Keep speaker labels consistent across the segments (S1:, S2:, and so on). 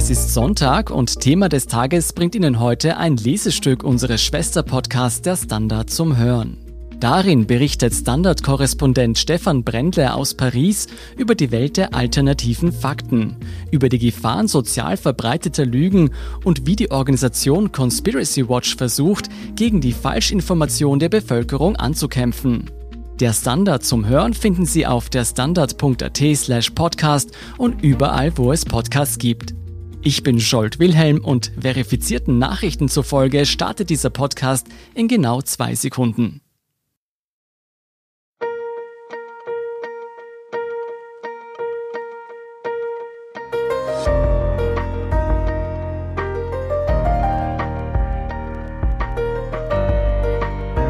S1: Es ist Sonntag und Thema des Tages bringt Ihnen heute ein Lesestück unseres Schwesterpodcasts Der Standard zum Hören. Darin berichtet Standard-Korrespondent Stefan Brendle aus Paris über die Welt der alternativen Fakten, über die Gefahren sozial verbreiteter Lügen und wie die Organisation Conspiracy Watch versucht, gegen die Falschinformation der Bevölkerung anzukämpfen. Der Standard zum Hören finden Sie auf der standard.at slash podcast und überall, wo es Podcasts gibt. Ich bin Scholt Wilhelm und verifizierten Nachrichten zufolge startet dieser Podcast in genau zwei Sekunden.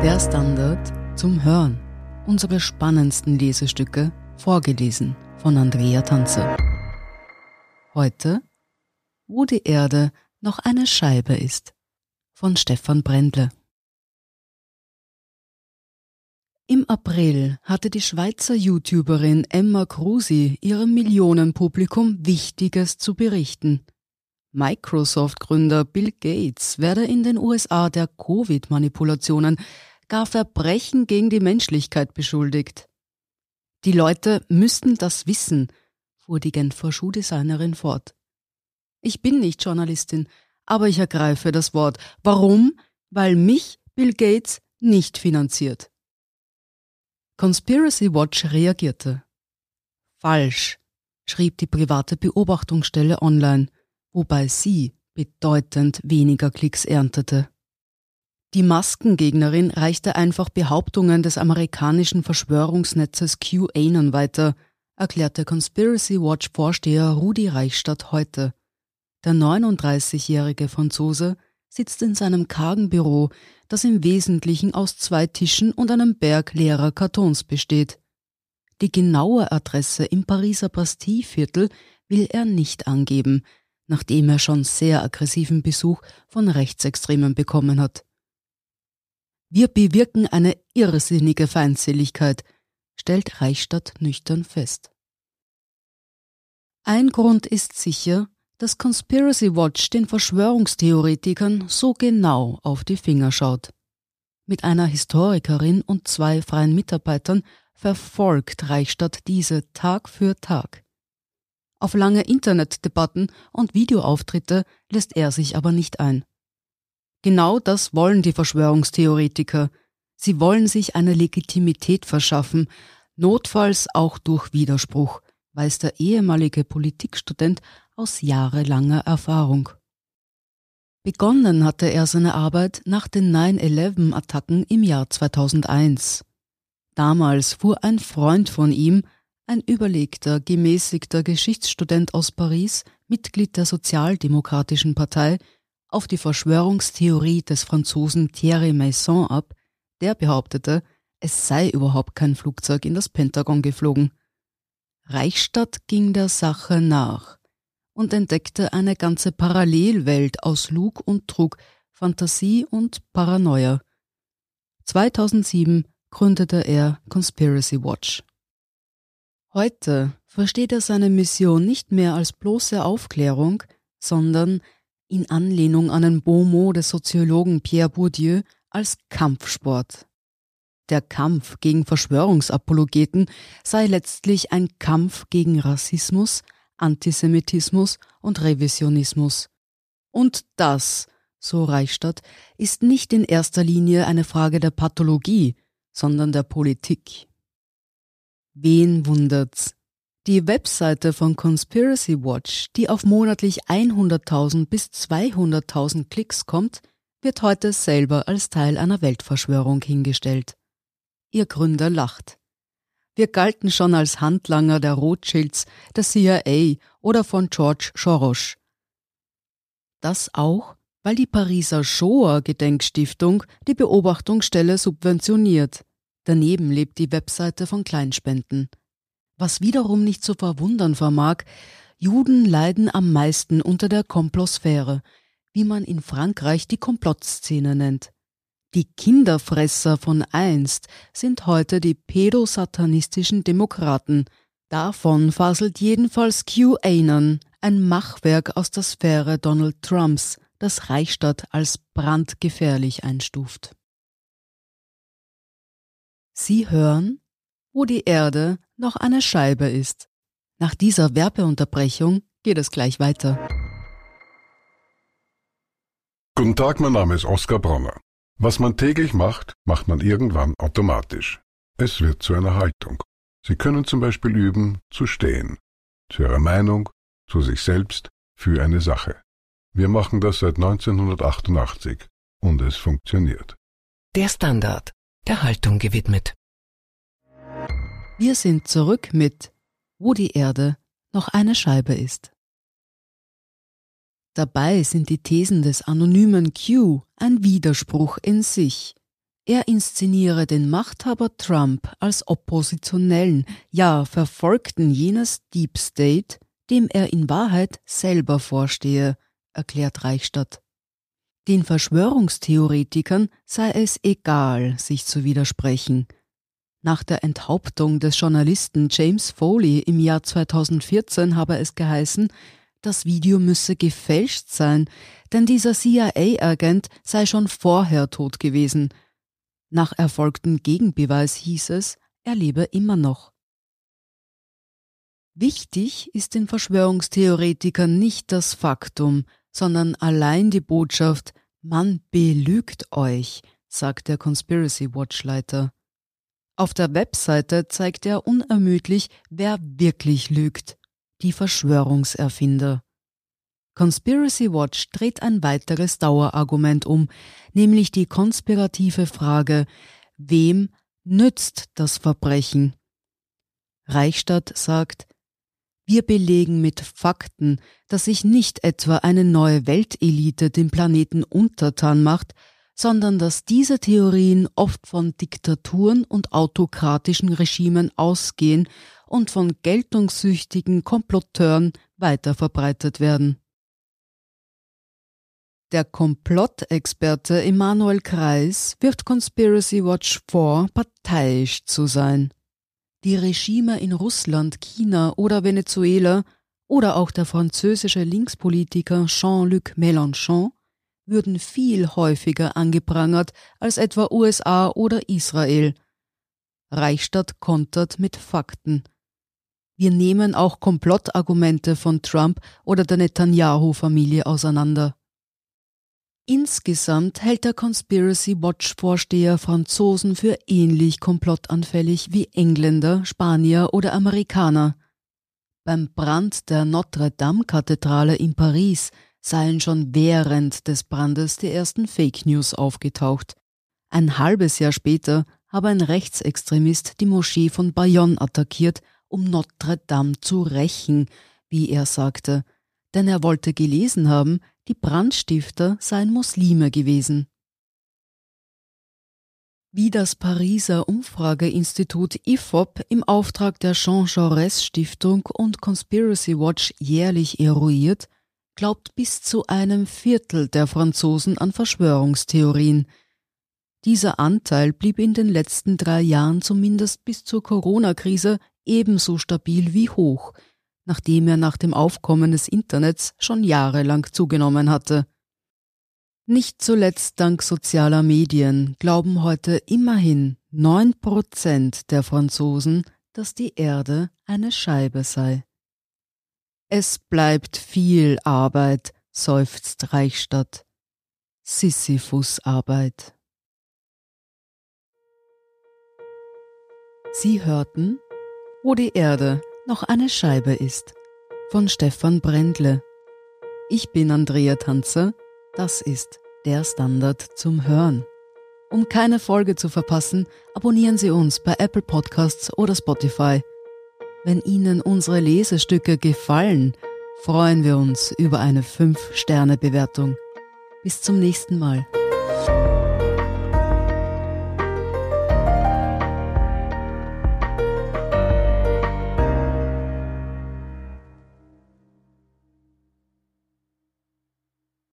S2: Der Standard zum Hören unsere spannendsten Lesestücke, vorgelesen von Andrea Tanze. Heute, wo die Erde noch eine Scheibe ist, von Stefan Brendle. Im April hatte die Schweizer YouTuberin Emma Krusi ihrem Millionenpublikum Wichtiges zu berichten. Microsoft-Gründer Bill Gates werde in den USA der Covid-Manipulationen gar Verbrechen gegen die Menschlichkeit beschuldigt. Die Leute müssten das wissen, fuhr die Genfer Schuhdesignerin fort. Ich bin nicht Journalistin, aber ich ergreife das Wort. Warum? Weil mich Bill Gates nicht finanziert. Conspiracy Watch reagierte. Falsch, schrieb die private Beobachtungsstelle online, wobei sie bedeutend weniger Klicks erntete. Die Maskengegnerin reichte einfach Behauptungen des amerikanischen Verschwörungsnetzes QAnon weiter, erklärte Conspiracy Watch Vorsteher Rudi Reichstadt heute. Der 39-jährige Franzose sitzt in seinem kargen Büro, das im Wesentlichen aus zwei Tischen und einem Berg leerer Kartons besteht. Die genaue Adresse im Pariser Bastille-Viertel will er nicht angeben, nachdem er schon sehr aggressiven Besuch von Rechtsextremen bekommen hat. Wir bewirken eine irrsinnige Feindseligkeit, stellt Reichstadt nüchtern fest. Ein Grund ist sicher, dass Conspiracy Watch den Verschwörungstheoretikern so genau auf die Finger schaut. Mit einer Historikerin und zwei freien Mitarbeitern verfolgt Reichstadt diese Tag für Tag. Auf lange Internetdebatten und Videoauftritte lässt er sich aber nicht ein. Genau das wollen die Verschwörungstheoretiker. Sie wollen sich eine Legitimität verschaffen, notfalls auch durch Widerspruch, weiß der ehemalige Politikstudent aus jahrelanger Erfahrung. Begonnen hatte er seine Arbeit nach den 9-11-Attacken im Jahr 2001. Damals fuhr ein Freund von ihm, ein überlegter, gemäßigter Geschichtsstudent aus Paris, Mitglied der Sozialdemokratischen Partei, auf die Verschwörungstheorie des Franzosen Thierry Maison ab, der behauptete, es sei überhaupt kein Flugzeug in das Pentagon geflogen. Reichstadt ging der Sache nach und entdeckte eine ganze Parallelwelt aus Lug und Trug, Fantasie und Paranoia. 2007 gründete er Conspiracy Watch. Heute versteht er seine Mission nicht mehr als bloße Aufklärung, sondern in Anlehnung an den Beaumont des Soziologen Pierre Bourdieu als Kampfsport. Der Kampf gegen Verschwörungsapologeten sei letztlich ein Kampf gegen Rassismus, Antisemitismus und Revisionismus. Und das, so Reichstadt, ist nicht in erster Linie eine Frage der Pathologie, sondern der Politik. Wen wundert's, die Webseite von Conspiracy Watch, die auf monatlich 100.000 bis 200.000 Klicks kommt, wird heute selber als Teil einer Weltverschwörung hingestellt. Ihr Gründer lacht. Wir galten schon als Handlanger der Rothschilds, der CIA oder von George Soros. Das auch, weil die Pariser Shoah Gedenkstiftung die Beobachtungsstelle subventioniert. Daneben lebt die Webseite von Kleinspenden. Was wiederum nicht zu verwundern vermag, Juden leiden am meisten unter der Komplosphäre, wie man in Frankreich die Komplottzene nennt. Die Kinderfresser von einst sind heute die pädosatanistischen Demokraten. Davon faselt jedenfalls QAnon, ein Machwerk aus der Sphäre Donald Trumps, das Reichstadt als brandgefährlich einstuft. Sie hören, wo die Erde noch eine Scheibe ist. Nach dieser Werbeunterbrechung geht es gleich weiter.
S3: Guten Tag, mein Name ist Oskar Bronner. Was man täglich macht, macht man irgendwann automatisch. Es wird zu einer Haltung. Sie können zum Beispiel üben, zu stehen. Zu Ihrer Meinung, zu sich selbst, für eine Sache. Wir machen das seit 1988 und es funktioniert.
S4: Der Standard, der Haltung gewidmet.
S2: Wir sind zurück mit Wo die Erde noch eine Scheibe ist. Dabei sind die Thesen des anonymen Q ein Widerspruch in sich. Er inszeniere den Machthaber Trump als Oppositionellen, ja Verfolgten jenes Deep State, dem er in Wahrheit selber vorstehe, erklärt Reichstadt. Den Verschwörungstheoretikern sei es egal, sich zu widersprechen. Nach der Enthauptung des Journalisten James Foley im Jahr 2014 habe es geheißen, das Video müsse gefälscht sein, denn dieser CIA-Agent sei schon vorher tot gewesen. Nach erfolgtem Gegenbeweis hieß es, er lebe immer noch. Wichtig ist den Verschwörungstheoretikern nicht das Faktum, sondern allein die Botschaft, man belügt euch, sagt der Conspiracy Watch Leiter. Auf der Webseite zeigt er unermüdlich, wer wirklich lügt die Verschwörungserfinder. Conspiracy Watch dreht ein weiteres Dauerargument um, nämlich die konspirative Frage, wem nützt das Verbrechen? Reichstadt sagt, wir belegen mit Fakten, dass sich nicht etwa eine neue Weltelite dem Planeten untertan macht, sondern dass diese Theorien oft von Diktaturen und autokratischen Regimen ausgehen und von geltungssüchtigen Komplotteuren weiterverbreitet werden. Der Komplottexperte Emanuel Kreis wirft Conspiracy Watch vor, parteiisch zu sein. Die Regime in Russland, China oder Venezuela oder auch der französische Linkspolitiker Jean-Luc Mélenchon würden viel häufiger angeprangert als etwa USA oder Israel. Reichstadt kontert mit Fakten. Wir nehmen auch Komplottargumente von Trump oder der Netanyahu-Familie auseinander. Insgesamt hält der Conspiracy Watch-Vorsteher Franzosen für ähnlich komplottanfällig wie Engländer, Spanier oder Amerikaner. Beim Brand der Notre-Dame-Kathedrale in Paris seien schon während des Brandes die ersten Fake News aufgetaucht. Ein halbes Jahr später habe ein Rechtsextremist die Moschee von Bayonne attackiert um Notre Dame zu rächen, wie er sagte, denn er wollte gelesen haben, die Brandstifter seien Muslime gewesen. Wie das Pariser Umfrageinstitut IFOP im Auftrag der Jean Jaurès Stiftung und Conspiracy Watch jährlich eruiert, glaubt bis zu einem Viertel der Franzosen an Verschwörungstheorien. Dieser Anteil blieb in den letzten drei Jahren zumindest bis zur Corona-Krise ebenso stabil wie hoch, nachdem er nach dem Aufkommen des Internets schon jahrelang zugenommen hatte. Nicht zuletzt dank sozialer Medien glauben heute immerhin neun Prozent der Franzosen, dass die Erde eine Scheibe sei. Es bleibt viel Arbeit, seufzt Reichstadt. Sisyphus-Arbeit. Sie hörten wo die Erde noch eine Scheibe ist. Von Stefan Brendle. Ich bin Andrea Tanzer. Das ist der Standard zum Hören. Um keine Folge zu verpassen, abonnieren Sie uns bei Apple Podcasts oder Spotify. Wenn Ihnen unsere Lesestücke gefallen, freuen wir uns über eine 5-Sterne-Bewertung. Bis zum nächsten Mal.